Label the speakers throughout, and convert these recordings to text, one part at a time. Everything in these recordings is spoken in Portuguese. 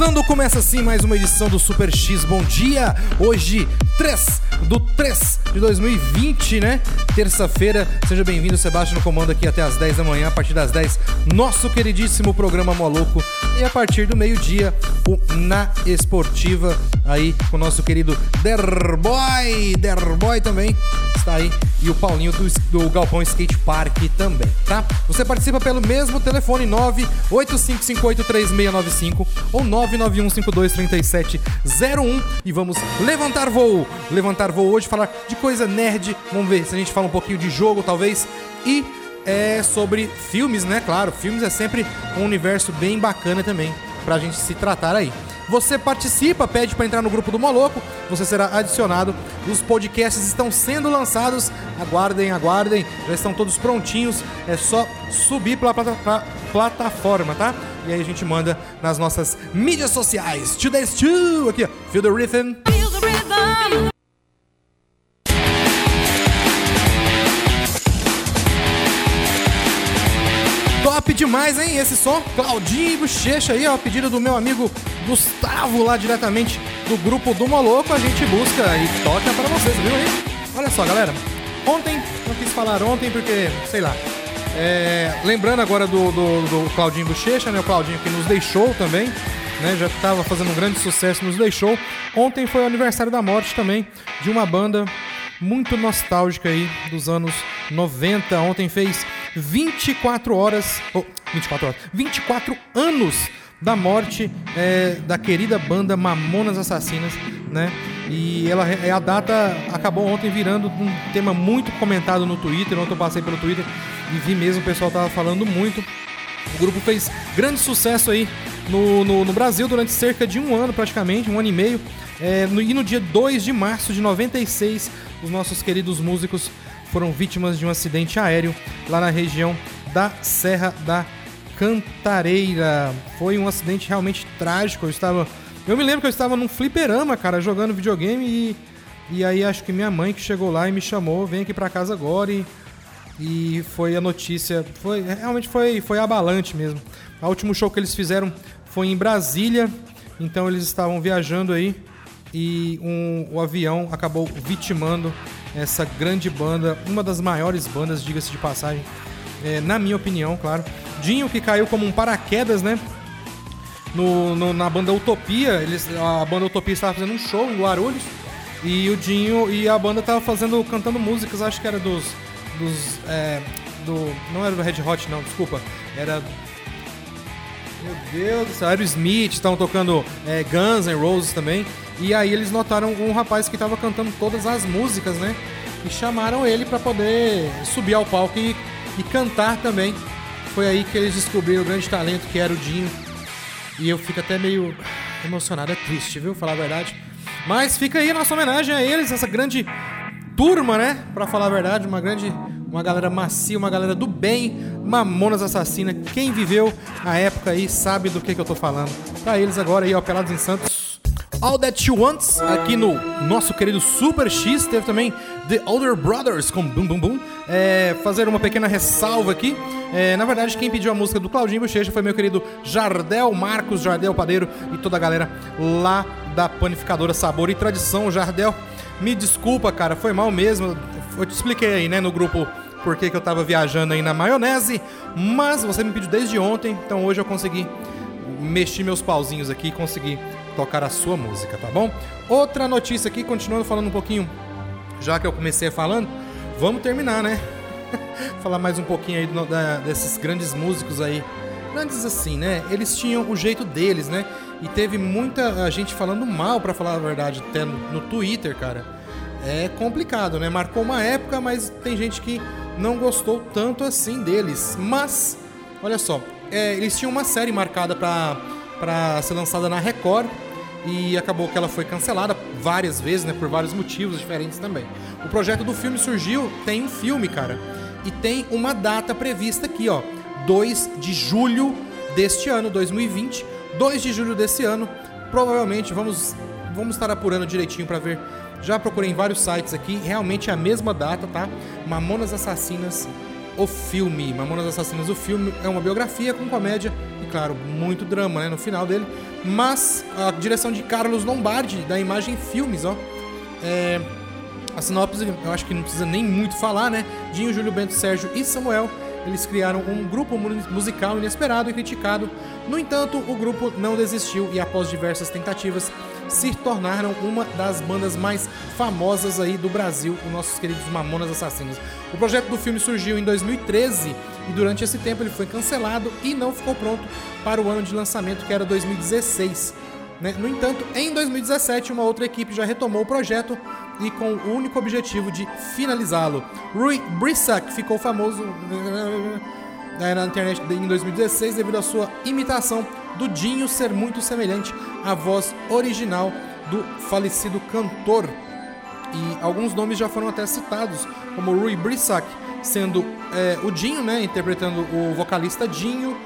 Speaker 1: Começando, começa assim mais uma edição do Super X. Bom dia! Hoje, 3 do 3 de 2020, né? Terça-feira. Seja bem-vindo, Sebastião, no comando aqui até as 10 da manhã. A partir das 10, nosso queridíssimo programa Moloco. E a partir do meio-dia, o Na Esportiva, aí com o nosso querido Derboy. Derboy também está aí. E o Paulinho do, do Galpão Skate Park também, tá? Você participa pelo mesmo telefone 985583695 ou 991523701 e vamos levantar voo. Levantar voo hoje, falar de coisa nerd. Vamos ver se a gente fala um pouquinho de jogo, talvez. E é sobre filmes, né? Claro, filmes é sempre um universo bem bacana também pra gente se tratar aí. Você participa, pede pra entrar no grupo do Moloco, você será adicionado. Os podcasts estão sendo lançados. Aguardem, aguardem. Já estão todos prontinhos. É só subir pela plata- pra plataforma, tá? E aí a gente manda nas nossas mídias sociais. Today's two, aqui, ó. Feel the rhythm.
Speaker 2: Feel the rhythm.
Speaker 1: Demais, hein? Esse som, Claudinho e Bochecha aí, ó, pedido do meu amigo Gustavo, lá diretamente do grupo do Moloco. A gente busca e toca pra vocês, viu aí? Olha só, galera. Ontem, não quis falar ontem porque, sei lá. é, lembrando agora do, do, do Claudinho Bochecha, né? O Claudinho que nos deixou também, né? Já tava fazendo um grande sucesso, nos deixou. Ontem foi o aniversário da morte também de uma banda muito nostálgica aí dos anos 90. Ontem fez 24 horas, oh, 24 horas, 24 anos da morte é, da querida banda Mamonas Assassinas, né? E ela a data acabou ontem virando um tema muito comentado no Twitter. Ontem eu passei pelo Twitter e vi mesmo o pessoal tava falando muito. O grupo fez grande sucesso aí no, no, no Brasil durante cerca de um ano, praticamente, um ano e meio. É, no- e no dia 2 de março de 96, os nossos queridos músicos foram vítimas de um acidente aéreo lá na região da Serra da Cantareira. Foi um acidente realmente trágico. Eu estava. Eu me lembro que eu estava num fliperama, cara, jogando videogame e. E aí acho que minha mãe que chegou lá e me chamou, vem aqui pra casa agora e e foi a notícia, foi realmente foi foi abalante mesmo. O último show que eles fizeram foi em Brasília, então eles estavam viajando aí e um, o avião acabou vitimando essa grande banda, uma das maiores bandas, diga-se de passagem, é, na minha opinião, claro. Dinho que caiu como um paraquedas, né? no, no- na banda Utopia, eles, a banda Utopia estava fazendo um show em Guarulhos e o Dinho e a banda tava fazendo, cantando músicas, acho que era dos, dos, é, do, não era do Red Hot não, desculpa, era, meu Deus do céu, Aerosmith, estavam tocando é, Guns N' Roses também, e aí eles notaram um rapaz que tava cantando todas as músicas, né, e chamaram ele para poder subir ao palco e, e cantar também. Foi aí que eles descobriram o grande talento que era o Dinho. E eu fico até meio emocionado, é triste, viu? Falar a verdade. Mas fica aí a nossa homenagem a eles, essa grande turma, né? Pra falar a verdade, uma grande. Uma galera macia, uma galera do bem, Mamonas Assassina. Quem viveu a época aí sabe do que, que eu tô falando. Pra eles agora aí, ó, Pelados em Santos. All That She Wants, aqui no nosso querido Super X. Teve também The Older Brothers com Boom Boom Boom. É, fazer uma pequena ressalva aqui. É, na verdade, quem pediu a música do Claudinho Bochecha foi meu querido Jardel Marcos, Jardel Padeiro e toda a galera lá da panificadora Sabor e Tradição. Jardel, me desculpa, cara, foi mal mesmo. Eu te expliquei aí, né, no grupo por que eu tava viajando aí na maionese, mas você me pediu desde ontem, então hoje eu consegui mexer meus pauzinhos aqui e conseguir tocar a sua música, tá bom? Outra notícia aqui, continuando falando um pouquinho, já que eu comecei falando, vamos terminar, né? Falar mais um pouquinho aí do, da, desses grandes músicos aí. Grandes assim, né? Eles tinham o jeito deles, né? E teve muita gente falando mal, para falar a verdade, até no, no Twitter, cara. É complicado, né? Marcou uma época, mas tem gente que não gostou tanto assim deles. Mas, olha só, é, eles tinham uma série marcada para ser lançada na Record e acabou que ela foi cancelada várias vezes, né, por vários motivos diferentes também. O projeto do filme surgiu, tem um filme, cara, e tem uma data prevista aqui, ó, 2 de julho deste ano, 2020, 2 de julho desse ano. Provavelmente vamos vamos estar apurando direitinho para ver. Já procurei em vários sites aqui, realmente é a mesma data, tá? Mamonas Assassinas o filme. Mamonas Assassinas, o filme é uma biografia com comédia claro, muito drama, né, no final dele. Mas a direção de Carlos Lombardi, da Imagem Filmes, ó. É, a sinopse, eu acho que não precisa nem muito falar, né? Dinho, Júlio Bento, Sérgio e Samuel eles criaram um grupo musical inesperado e criticado. No entanto, o grupo não desistiu e, após diversas tentativas, se tornaram uma das bandas mais famosas aí do Brasil, os nossos queridos Mamonas Assassinos. O projeto do filme surgiu em 2013 e durante esse tempo ele foi cancelado e não ficou pronto para o ano de lançamento que era 2016. Né? No entanto, em 2017, uma outra equipe já retomou o projeto e com o único objetivo de finalizá-lo. Rui Brissac ficou famoso na internet em 2016 devido à sua imitação do Dinho ser muito semelhante à voz original do falecido cantor. E alguns nomes já foram até citados, como Rui Brissac sendo é, o Dinho, né, interpretando o vocalista Dinho.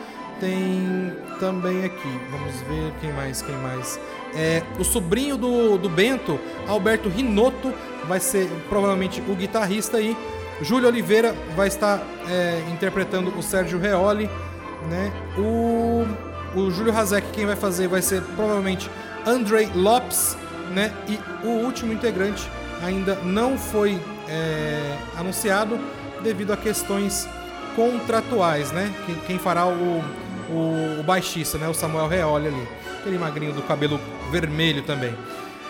Speaker 1: Tem também aqui, vamos ver quem mais, quem mais. É, o sobrinho do, do Bento, Alberto Rinotto, vai ser provavelmente o guitarrista aí. Júlio Oliveira vai estar é, interpretando o Sérgio Reoli, né? O, o Júlio Hazek quem vai fazer vai ser provavelmente Andrei Lopes, né? E o último integrante ainda não foi é, anunciado devido a questões contratuais, né? Quem, quem fará o, o, o, baixista, né? O Samuel Reoli ali, aquele magrinho do cabelo vermelho também.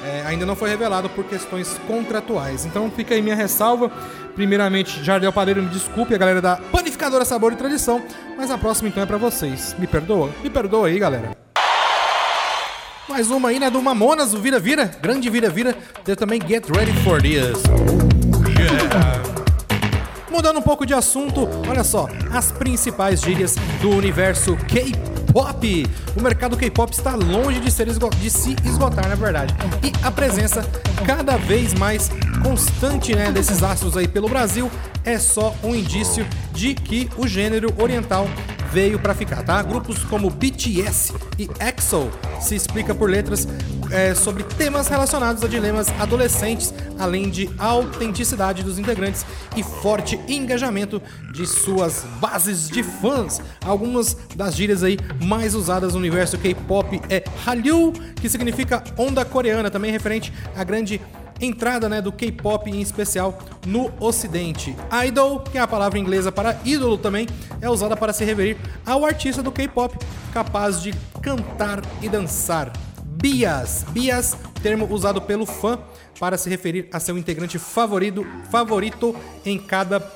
Speaker 1: É, ainda não foi revelado por questões contratuais. Então fica aí minha ressalva. Primeiramente, Jardel Padeiro, me desculpe, a galera da Panificadora Sabor e Tradição, mas a próxima então é para vocês. Me perdoa? Me perdoa aí, galera. Mais uma aí, né, do Mamonas, o Vira Vira, grande Vira Vira. Tem também Get Ready for This. Yeah. Mudando um pouco de assunto, olha só, as principais gírias do universo K-pop. O mercado K-pop está longe de, ser de se esgotar, na verdade. E a presença cada vez mais constante né, desses astros aí pelo Brasil é só um indício de que o gênero oriental veio para ficar, tá? Grupos como BTS e EXO se explica por letras é, sobre temas relacionados a dilemas adolescentes, além de autenticidade dos integrantes e forte engajamento de suas bases de fãs. Algumas das gírias aí mais usadas no universo K-pop é Hallyu, que significa onda coreana, também referente à grande entrada né, do K-pop em especial no Ocidente. Idol, que é a palavra inglesa para ídolo também, é usada para se referir ao artista do K-pop capaz de cantar e dançar. Bias, bias, termo usado pelo fã para se referir a seu integrante favorito, favorito em cada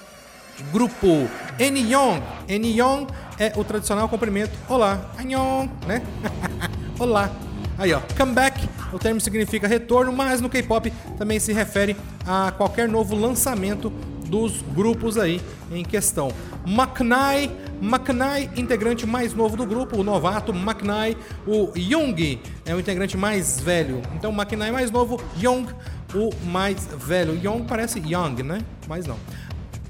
Speaker 1: grupo. Anyong, Anyong é o tradicional cumprimento. Olá, Anyong, né? Olá. Aí, ó, comeback, o termo significa retorno, mas no K-pop também se refere a qualquer novo lançamento dos grupos aí em questão. Maknai, Maknai, integrante mais novo do grupo, o novato Maknai, o Young é o integrante mais velho. Então Maknai mais novo, Young o mais velho. Young parece Young, né? Mas não.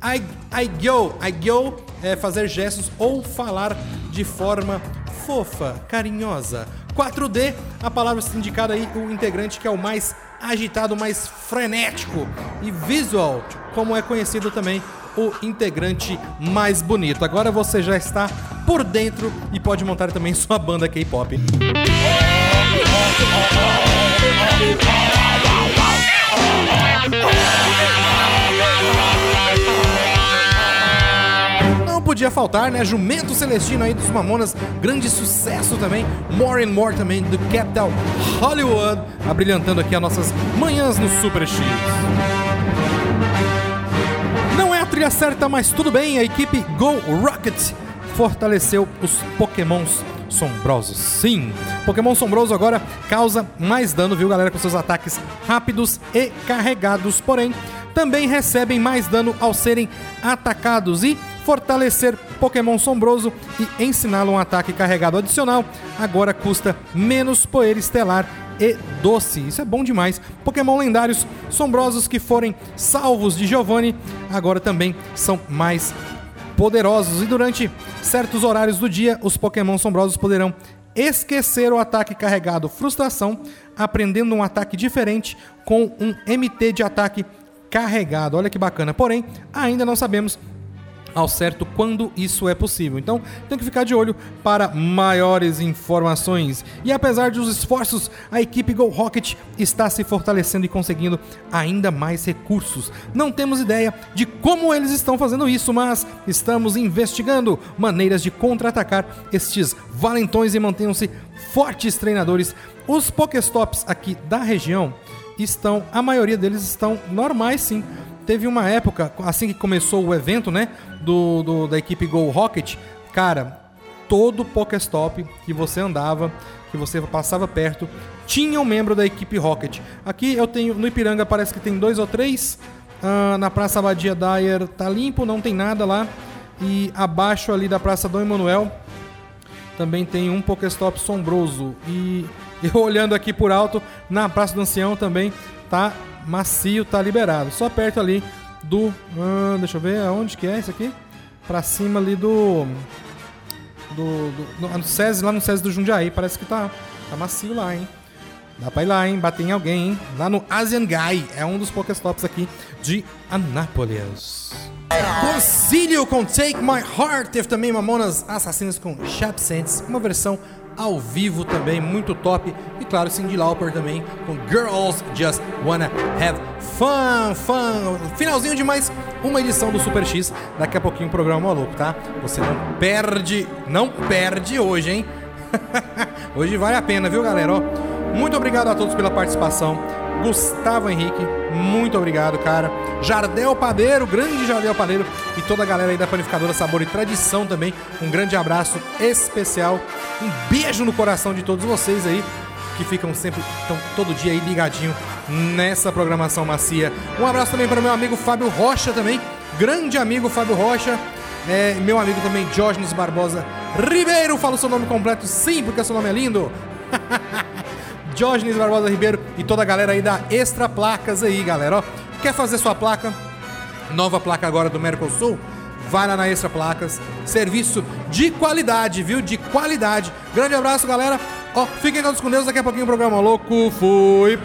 Speaker 1: I, I go, I go é fazer gestos ou falar de forma fofa, carinhosa 4D, a palavra indicada aí, o integrante que é o mais agitado, mais frenético. E visual, como é conhecido também o integrante mais bonito. Agora você já está por dentro e pode montar também sua banda K-pop. Não podia faltar, né? Jumento Celestino aí dos Mamonas, grande sucesso também. More and More também do Capital Hollywood, abrilhantando aqui as nossas manhãs no Super X. Não é a trilha certa, mas tudo bem. A equipe Go Rocket fortaleceu os Pokémons sombrosos. Sim, Pokémon sombroso agora causa mais dano, viu, galera, com seus ataques rápidos e carregados. Porém, também recebem mais dano ao serem atacados e fortalecer Pokémon Sombroso e ensiná-lo um ataque carregado adicional agora custa menos poeira estelar e doce. Isso é bom demais. Pokémon lendários sombrosos que forem salvos de Giovanni agora também são mais poderosos e durante certos horários do dia os Pokémon sombrosos poderão esquecer o ataque carregado frustração, aprendendo um ataque diferente com um MT de ataque carregado. Olha que bacana. Porém, ainda não sabemos ao certo quando isso é possível. Então, tem que ficar de olho para maiores informações. E apesar dos esforços, a equipe Go Rocket está se fortalecendo e conseguindo ainda mais recursos. Não temos ideia de como eles estão fazendo isso, mas estamos investigando maneiras de contra-atacar estes valentões e mantenham-se fortes treinadores. Os Pokéstops aqui da região estão, a maioria deles estão normais sim teve uma época, assim que começou o evento, né? Do, do da equipe Go Rocket, cara, todo Pokéstop que você andava, que você passava perto, tinha um membro da equipe Rocket. Aqui eu tenho, no Ipiranga parece que tem dois ou três. Uh, na Praça Abadia Dyer tá limpo, não tem nada lá. E abaixo ali da Praça Dom Emanuel também tem um Pokéstop sombroso. E eu olhando aqui por alto, na Praça do Ancião também tá macio, tá liberado. Só perto ali do. Ah, deixa eu ver aonde que é isso aqui. Pra cima ali do. Do. do no, SESI, lá no SESI do Jundiaí. Parece que tá, tá macio lá, hein? Dá pra ir lá, hein? Bater em alguém, hein? Lá no Asian Guy. É um dos Pokéstops aqui de Anápolis. Concílio com Take My Heart. Teve também Mamonas Assassinas com Sharp Sense. Uma versão ao vivo também, muito top. E claro, Cindy Lauper também com Girls Just Wanna Have Fun, fun. Finalzinho de mais uma edição do Super X. Daqui a pouquinho o programa maluco, tá? Você não perde, não perde hoje, hein? hoje vale a pena, viu, galera? Ó, muito obrigado a todos pela participação. Gustavo Henrique, muito obrigado, cara. Jardel Padeiro, grande Jardel Padeiro e toda a galera aí da Panificadora Sabor e Tradição também. Um grande abraço especial. Um beijo no coração de todos vocês aí que ficam sempre, estão todo dia aí ligadinho nessa programação macia. Um abraço também para o meu amigo Fábio Rocha também, grande amigo Fábio Rocha. É, meu amigo também Diógenes Barbosa Ribeiro, fala o seu nome completo sim, porque seu nome é lindo. Diógenes Barbosa Ribeiro e toda a galera aí da Extra Placas aí, galera. Ó, quer fazer sua placa? Nova placa agora do Mercosul? Vai lá na Extra Placas. Serviço de qualidade, viu? De qualidade. Grande abraço, galera. Ó, fiquem todos com Deus. Daqui a pouquinho o programa louco. Fui.